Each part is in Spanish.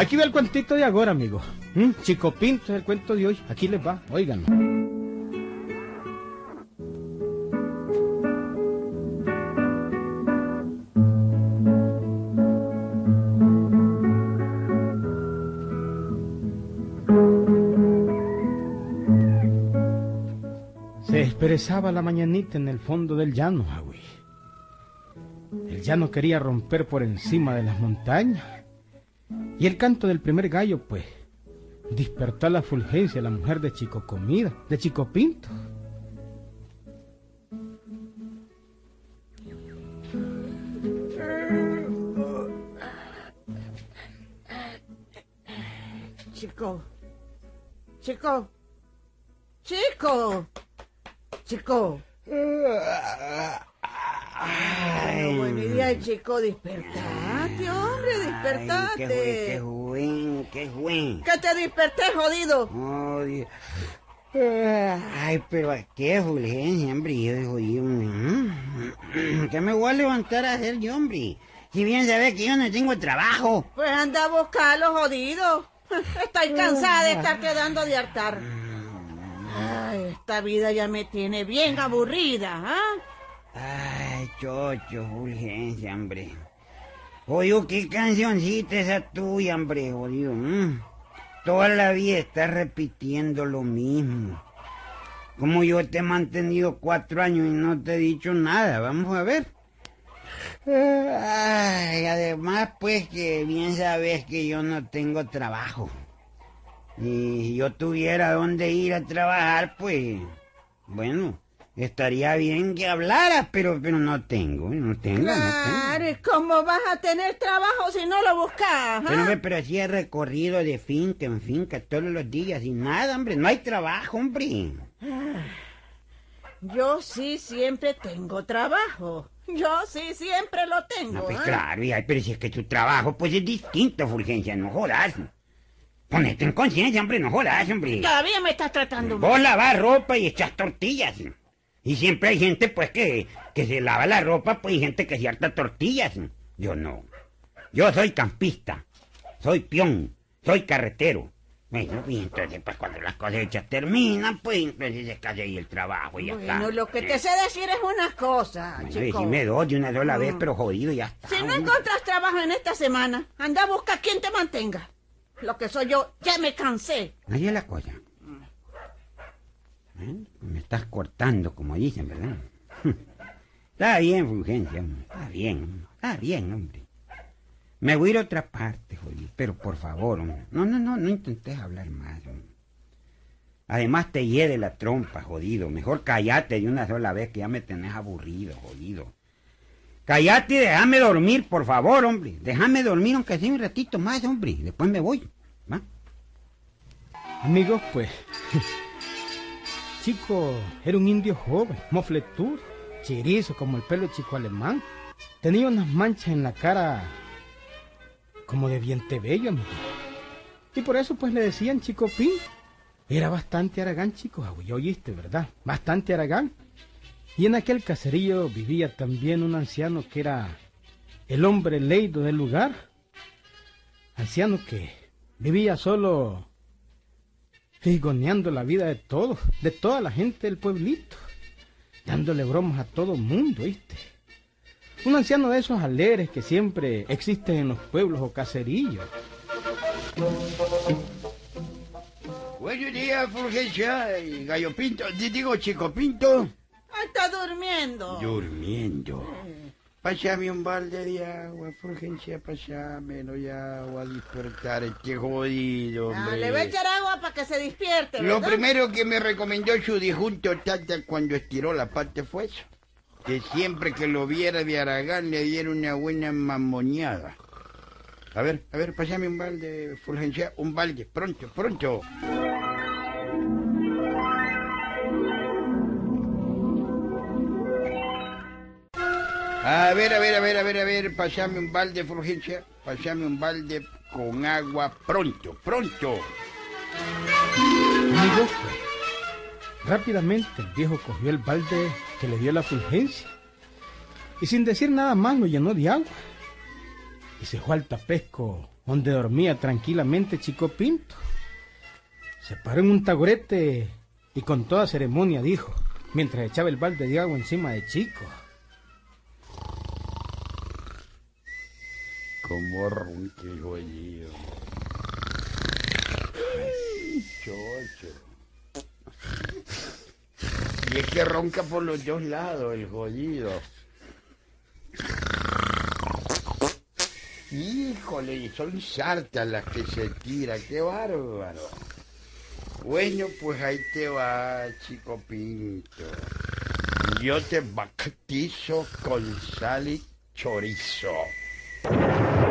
Aquí va el cuentito de ahora, amigo. ¿Mm? Chico Pinto es el cuento de hoy. Aquí les va, oigan. Se expresaba la mañanita en el fondo del llano, Agüi. El llano quería romper por encima de las montañas. Y el canto del primer gallo, pues, despertó a la fulgencia a la mujer de Chico Comida, de Chico Pinto. Chico. Chico. Chico. Chico. Ay, buen día, chico. Despertate, hombre, despertate. Ay, qué buen, qué buen. Que te desperté, jodido. Oh, Dios. Ay, pero qué fulgencia, hombre. Yo yo, mm, ¿qué me voy a levantar a hacer yo, hombre? Si bien sabes que yo no tengo trabajo. Pues anda a buscarlo, jodido. Estoy cansada de estar quedando de hartar. Ay, esta vida ya me tiene bien aburrida, ¿ah? Ay, chocho, fulgencia, hombre. Oye, qué cancioncita esa tuya, hombre, jodido. mm. Toda la vida estás repitiendo lo mismo. Como yo te he mantenido cuatro años y no te he dicho nada, vamos a ver. Ay, además, pues que bien sabes que yo no tengo trabajo. Y si yo tuviera dónde ir a trabajar, pues, bueno, estaría bien que hablaras, pero, pero no tengo, no tengo, no tengo. Claro, ¿y ¿cómo vas a tener trabajo si no lo buscas? ah? Pero, hombre, pero así he recorrido de finca en finca todos los días y nada, hombre, no hay trabajo, hombre. Yo sí siempre tengo trabajo. Yo sí siempre lo tengo. No, pues ¿ah? claro, y ay, pero si es que tu trabajo, pues es distinto, Fulgencia, no jodas. Ponete en conciencia, hombre, no jodas, hombre. Todavía me estás tratando. Vos lavas ropa y echas tortillas. Y siempre hay gente, pues, que, que se lava la ropa, pues, y gente que se harta tortillas. Yo no. Yo soy campista, soy peón, soy carretero. Bueno, y entonces, pues, cuando las cosechas terminan, pues, entonces se cae ahí el trabajo y ya está. Bueno, lo que te sé decir es una cosa, Bueno, chico. decime dos de una sola vez, pero jodido, ya está. Si no hombre. encuentras trabajo en esta semana, anda a buscar quien te mantenga. Lo que soy yo, ya me cansé. Ahí es la cosa. ¿Eh? Me estás cortando, como dicen, ¿verdad? Está bien, Fulgencia, está bien, está bien, hombre. Me voy a ir a otra parte, jodido, pero por favor, hombre. No, no, no, no intentes hablar más. Además te hiede la trompa, jodido. Mejor callate de una sola vez que ya me tenés aburrido, jodido. Callate y déjame dormir, por favor, hombre. Déjame dormir aunque sea un ratito más, hombre. Después me voy. ¿va? Amigos, pues. Chico era un indio joven, mofletur, chirizo como el pelo chico alemán. Tenía unas manchas en la cara como de viente bello, amigo. Y por eso pues le decían Chico Pin. Era bastante aragán, chicos, ya oíste, ¿verdad? Bastante aragán. Y en aquel caserío vivía también un anciano que era el hombre leido del lugar. Anciano que vivía solo figoneando la vida de todos, de toda la gente del pueblito, dándole bromas a todo el mundo, ¿viste? Un anciano de esos alegres que siempre existen en los pueblos o caserillos. Buenos días, Fulgencia y Gallo Pinto. Di- Digo, Chico Pinto. Ah, Está durmiendo. Durmiendo. Pásame un balde de agua, Fulgencia, pásame de agua a despertar este jodido, Ah, hombre. le voy a echar agua para que se despierte, Lo ¿verdad? primero que me recomendó su disjunto tata cuando estiró la pata fue eso. Que siempre que lo viera de Aragán le diera una buena mamoneada. A ver, a ver, pásame un balde, Fulgencia, un balde, pronto, pronto. A ver, a ver, a ver, a ver, a ver, pásame un balde, Fulgencia, pásame un balde con agua, pronto, pronto. Rápidamente el viejo cogió el balde que le dio la fulgencia y sin decir nada más lo llenó de agua y se fue al tapesco donde dormía tranquilamente Chico Pinto. Se paró en un taburete y con toda ceremonia dijo, mientras echaba el balde de agua encima de Chico. Como ronque el jodido. Chocho. Y es que ronca por los dos lados el jodido. Híjole, son sartas las que se tira, qué bárbaro. Bueno, pues ahí te va, chico Pinto. Yo te bactizo con sal y chorizo.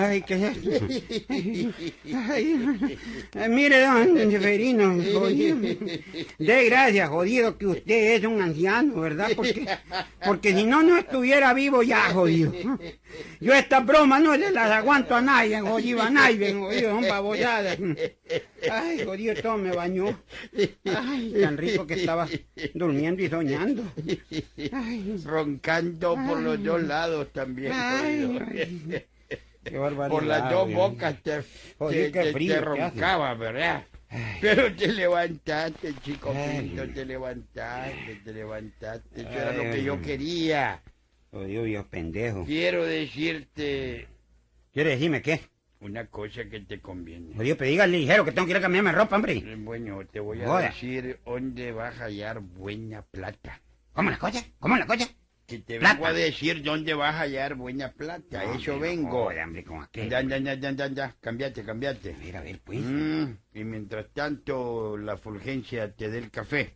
Ay, ¿qué es esto? Ay, ay, mire, don Seferino, jodido. De gracias, jodido, que usted es un anciano, ¿verdad? Porque, porque si no, no estuviera vivo ya, jodido. Yo estas bromas no se las aguanto a nadie, jodido, a nadie, jodido, son. Ay, jodido, todo me bañó. Ay, tan rico que estaba durmiendo y soñando. Ay, Roncando por los dos lados también. jodido. Ay. Qué barbaridad. Por las dos bocas te, Joder, te, te- frío roncaba, ¿verdad? Pero te levantaste, chico. Pinto, te levantaste, te levantaste. Eso era lo que yo quería. Jodido, Dios pendejo. Quiero decirte ¿Quiere decirme qué? una cosa que te conviene. Jodido, pero dígale ligero que tengo que ir a cambiarme ropa, hombre. Bueno, te voy a decir dónde vas a hallar buena plata. ¿Cómo la cosa? ¿Cómo la cosa? Que te Plata. vengo a decir dónde vas a hallar buena plata. No, Eso no vengo. joda, hombre, ¿con aquel? Ya, ya, ya, ya, ya, ya. Cambiate, cambiate. A ver, a ver, pues. Mm, y mientras tanto, la Fulgencia te dé el café.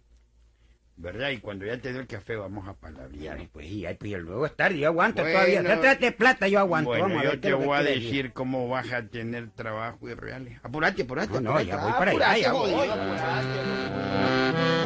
¿Verdad? Y cuando ya te dé el café, vamos a palabrear. pues, y ahí, pues, luego es tarde, yo aguanto Bueno. todavía. Trate de plata, yo aguanto. Bueno, Vamos a ver yo te voy a decir cómo vas a tener trabajo y reales. Apurate, apurate. No, no, apurate, ya voy para allá, apurate, ya voy. apurate.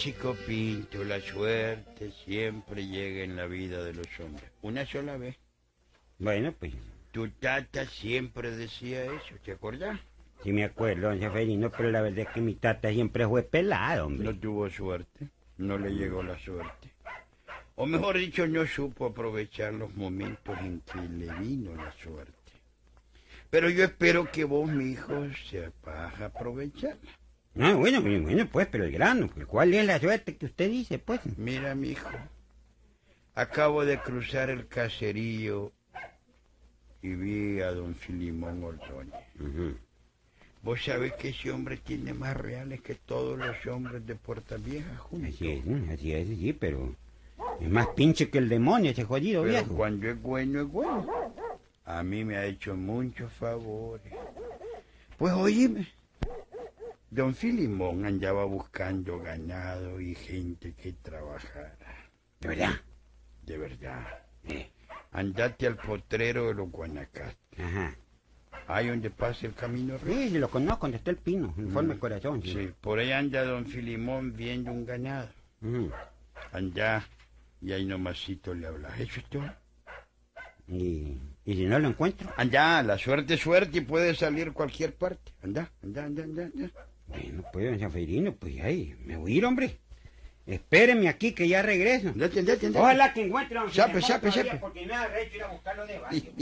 Chico Pinto, la suerte siempre llega en la vida de los hombres. Una sola vez. Bueno, pues, Tu tata siempre decía eso, ¿te acordás? sí me acuerdo, don Seferino, pero la verdad es que mi tata siempre fue pelado, hombre. No tuvo suerte, no le llegó la suerte. O mejor dicho, no supo aprovechar los momentos en que le vino la suerte. Pero yo espero que vos, mi hijo, sepas aprovecharla. No, bueno, bueno, pues, pero el grano, pues, ¿cuál es la suerte que usted dice, pues? Mira, mi hijo, acabo de cruzar el caserío y vi a don Filimón Ordóñez. Ujú. Vos sabés que ese hombre tiene más reales que todos los hombres de Puerta Vieja juntos. Así es, así es, sí, pero es más pinche que el demonio ese jodido Pero viejo. cuando es bueno, es bueno. A mí me ha hecho muchos favores. Pues oíme, don Filimón andaba buscando ganado y gente que trabajara. ¿De verdad? De verdad. Eh, Andate al potrero de los Guanacastas. Ajá. Ahí donde pasa el camino. Sí, lo conozco, donde está el pino, en forma de corazón. Sí. Sí, por ahí anda don Filimón viendo un ganado. Ujú. Anda y ahí nomasito le hablas. Eso es todo. y, y si no lo encuentro, Anda, la suerte es suerte y puede salir cualquier parte. Anda, anda, anda, anda. anda. Bueno, pues, don Seferino, pues ahí, me voy a ir, hombre. Espéreme aquí que ya regreso. Ojalá que encuentre a don sape, todavía, sape. Porque me ir a buscarlo de barrio.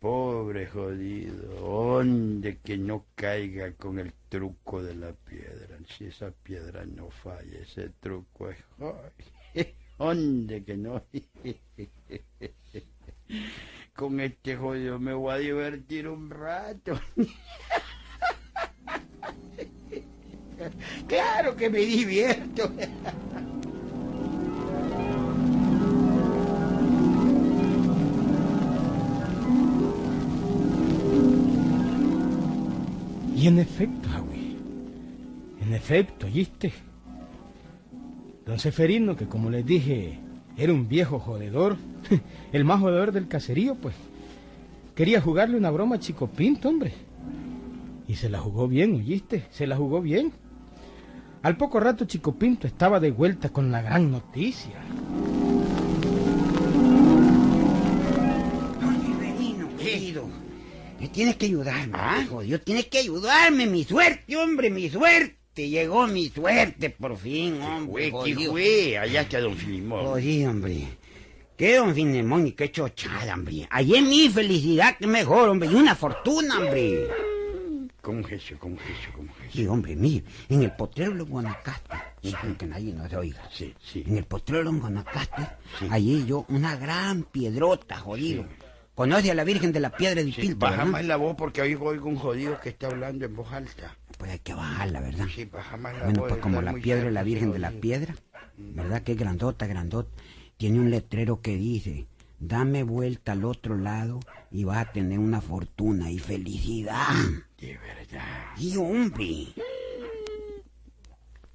Pobre jodido, ¿dónde que no caiga con el truco de la piedra? Si esa piedra no falla, ese truco es... ¡ay! ¿Dónde que no? Con este jodido me voy a divertir un rato. Claro que me divierto. Y en efecto, Javi, en efecto, ¿oíste? Don Seferino, que como les dije, era un viejo jodedor, el más jodedor del caserío, pues, quería jugarle una broma a Chico Pinto, hombre. Y se la jugó bien, ¿oíste? Se la jugó bien. Al poco rato Chico Pinto estaba de vuelta con la gran noticia. Querido. Me tienes que ayudarme, jodido. Tienes que ayudarme, mi suerte, hombre, mi suerte. Llegó mi suerte, por fin, hombre. Fue, ¿qué fue? Allá está don Filimón. Jodido, hombre. ¿Qué, don Finemón? Y qué chochada, hombre. Allí mi felicidad, que mejor, hombre. Y una fortuna, hombre. ¿Cómo es eso? ¿Cómo es eso? ¿Cómo es eso? Sí, hombre, mire, en el potrero de Guanacaste, con que nadie nos oiga. Sí, sí. En el potrero de Guanacaste, Sí. allí yo, una gran piedrota, jodido. ¿Conoce a la Virgen de la Piedra de Sí, Pilto, baja más la voz porque oigo, oigo un jodido que está hablando en voz alta. Pues hay que bajarla, ¿verdad? Sí, baja más la Bueno, voz. pues como la piedra de la Virgen sí, de la. Piedra, ¿verdad? Que es grandota, grandota. Tiene un letrero que dice, dame vuelta al otro lado y vas a tener una fortuna y felicidad. De verdad. Y hombre,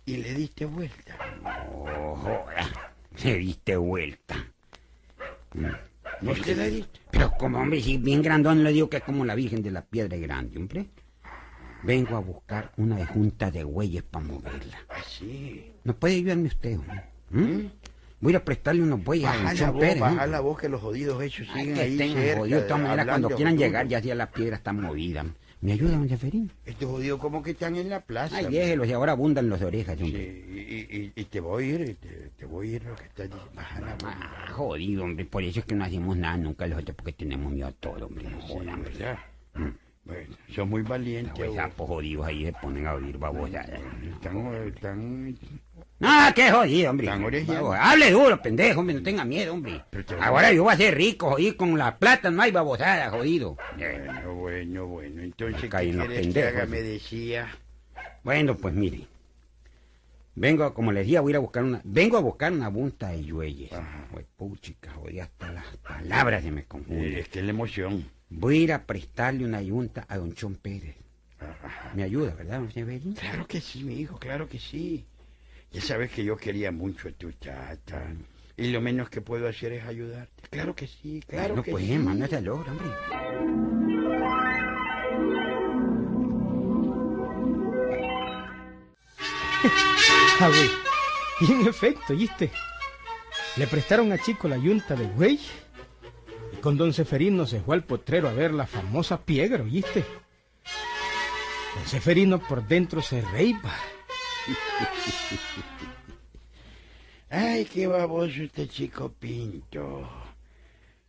Y le diste vuelta. oh, joda, le diste vuelta. ¿No te la diste? Pero como, hombre, si bien grandón le digo que es como la Virgen de la Piedra Grande, hombre. Vengo a buscar una junta de güeyes para moverla. Así. ¿No puede ayudarme usted, hombre? ¿Mm? Voy a a prestarle unos bueyes a Baja don la voz, Pérez, la voz que los jodidos hechos Ay, siguen que ahí tengan cerca. jodido. De todas maneras, cuando quieran llegar, ya ya la piedra está movida. ¿Me ayuda, don Seferín? Estos jodidos como que están en la plaza. Ay, déjelos, y ahora abundan los orejas, Sí, hombre. y, y- y te voy a ir, te, te voy a ir lo que estás diciendo. Baja la voz. Ah, jodido, hombre. Por eso es que no hacemos nada nunca los otros, porque tenemos miedo a todo, hombre. No Sí, jodan, hombre. ¿verdad? Bueno, son muy valientes. Los sapos jodidos ahí se ponen a oír babosadas. Están, están... Ah, qué jodido, hombre. Hable duro, pendejo, hombre, no tenga miedo, hombre. Te- Ahora yo voy a ser rico, jodido, con la plata no hay babosada, jodido. Bueno, bueno, bueno. Entonces, ¿qué que pendejos, sí. Me decía... Bueno, pues mire. Vengo, como les decía, voy a ir a buscar una... Vengo a buscar una bunta de yueyes. Pues puchica, jodí, hasta las palabras se me confunden. eh, es que es la emoción. Voy a ir a prestarle una yunta a don Chon Pérez. Ajá. Me ayuda, ¿verdad, don Severino? Claro que sí, mi hijo, claro que sí. Ya sabes que yo quería mucho a tu chata. Y lo menos que puedo hacer es ayudarte. Claro que sí, claro bueno, que pues, sí. hermano, se logra, hombre. Ah, güey. Y en efecto, ¿oíste? Le prestaron a Chico la yunta de güey. Y con don Seferino se fue al potrero a ver la famosa piedra, ¿oíste? Don Seferino por dentro se reiba. Ay, qué baboso este chico Pinto.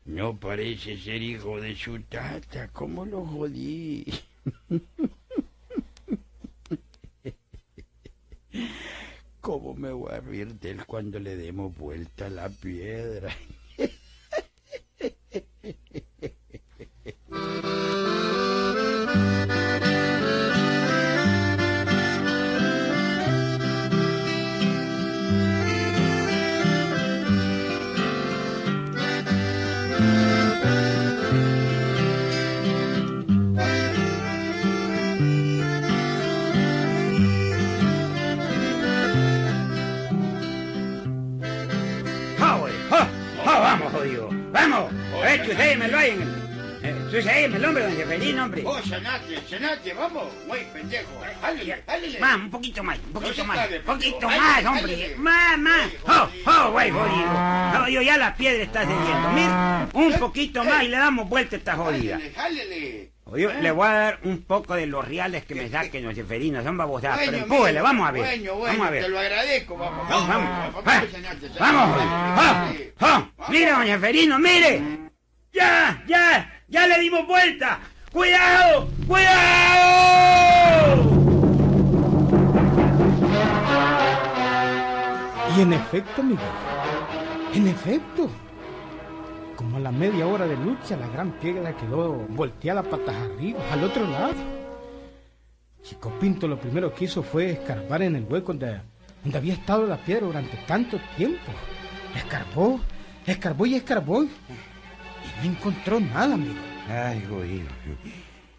No parece ser hijo de su tata. ¿Cómo lo jodí? ¿Cómo me voy a reír de él cuando le demos vuelta a la piedra? ¡Eh, ahí en el... Eh, hombre, don hombre. ¡Oh, sanate, sanate! ¡Vamos! ¡Muy pendejo! ¡Hálele, hálele! Más, un poquito más, un poquito más, un poquito más, hombre. Más, más. ¡Oh, oh, güey, jodido! No, yo ya la piedra está cediendo. Mira, un poquito más y le damos vuelta a esta jodida. ¡Hálele, hálele! Yo le voy a dar un poco de los reales que me saquen los Seferino, son babosadas, pero empújele, vamos a ver. Bueno, bueno, vamos a te ver. lo agradezco, vamos. Vamos, vamos. Vamos. Vamos, jodido. ¡Ah! Sí. ¡Ah! Mire, don Seferino, mire. ¡Ya, ya! ¡Ya le dimos vuelta! ¡Cuidado! ¡Cuidado! Y en efecto, amigo, en efecto, como a la media hora de lucha, la gran piedra quedó volteada patas arriba, al otro lado. Chico Pinto lo primero que hizo fue escarbar en el hueco donde, donde había estado la piedra durante tanto tiempo. Escarbó, escarbó y escarbó no encontró nada, amigo. Ay, jodido.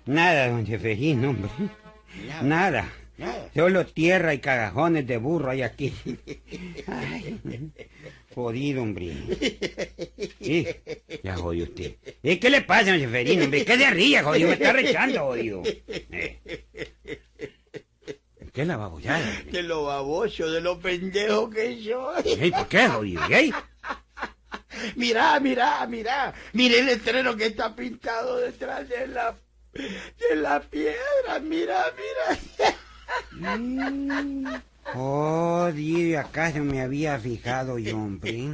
Nada, don Seferino, hombre. Nada. Nada. Solo tierra y cagajones de burro hay aquí. Ay. jodido, hombre. Sí, ya jodió usted. ¿Y qué le pasa, don Seferino, hombre? ¿Qué de ría, jodido? Me está rechando, jodido. Eh. ¿Qué es la babollada? De lo baboso, de lo pendejo que soy. Ey, ¿Por qué, jodido? ¿Ey? Mirá, mirá, mirá. Mire el letrero que está pintado detrás de la, de la piedra. Mira, mira. Oh, Dios, ¿acaso me había fijado yo, hombre?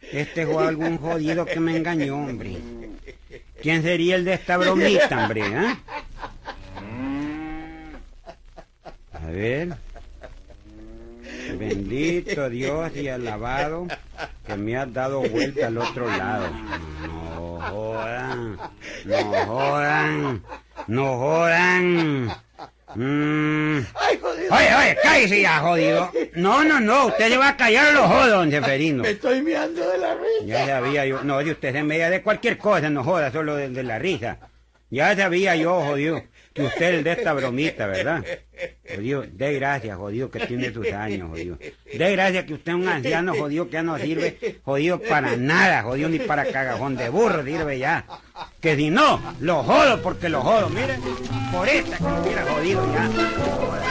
Este fue algún jodido que me engañó, hombre. ¿Quién sería el de esta bromita, hombre, eh? A ver. Bendito Dios y alabado que me has dado vuelta al otro lado. No jodan, no jodan, no jodan. Mm. Ay, jodido. Oye, oye, cállese ya, jodido. No, no, no, usted se va a callar los jodos, don Seferino. Me estoy mirando de la risa. Ya sabía yo, no, de usted se media de cualquier cosa, no joda, solo de, de la risa. Ya sabía yo, jodido, que usted es el de esta bromita, ¿verdad? Jodido, de gracias, jodido, que tiene sus años, jodido. De gracias que usted es un anciano, jodido, que ya no sirve, jodido, para nada, jodido, ni para cagajón de burro sirve ya. Que si no, lo jodo porque lo jodo, miren, por esta que lo hubiera jodido ya. Joda.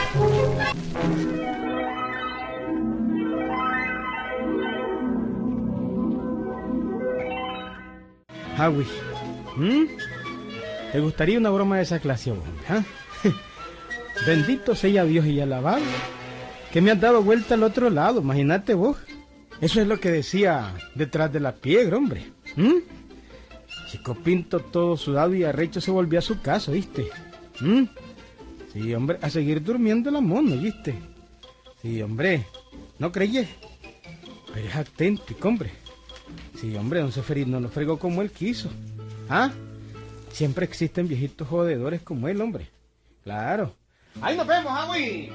Agui, ¿m? ¿Te gustaría una broma de esa clase, hombre? ah? Bendito sea Dios y alabado, que me has dado vuelta al otro lado, imagínate vos. Eso es lo que decía detrás de la piedra, hombre. Chico Pinto todo sudado y arrecho se volvió a su casa, ¿viste? Sí, hombre, a seguir durmiendo la mono, ¿viste? Sí, hombre, no creyes. Pero es auténtico, hombre. Sí, hombre, don Seferino no lo fregó como él quiso. ¿Ah? Siempre existen viejitos jodedores como él, hombre. Claro. Ahí nos vemos, Agui.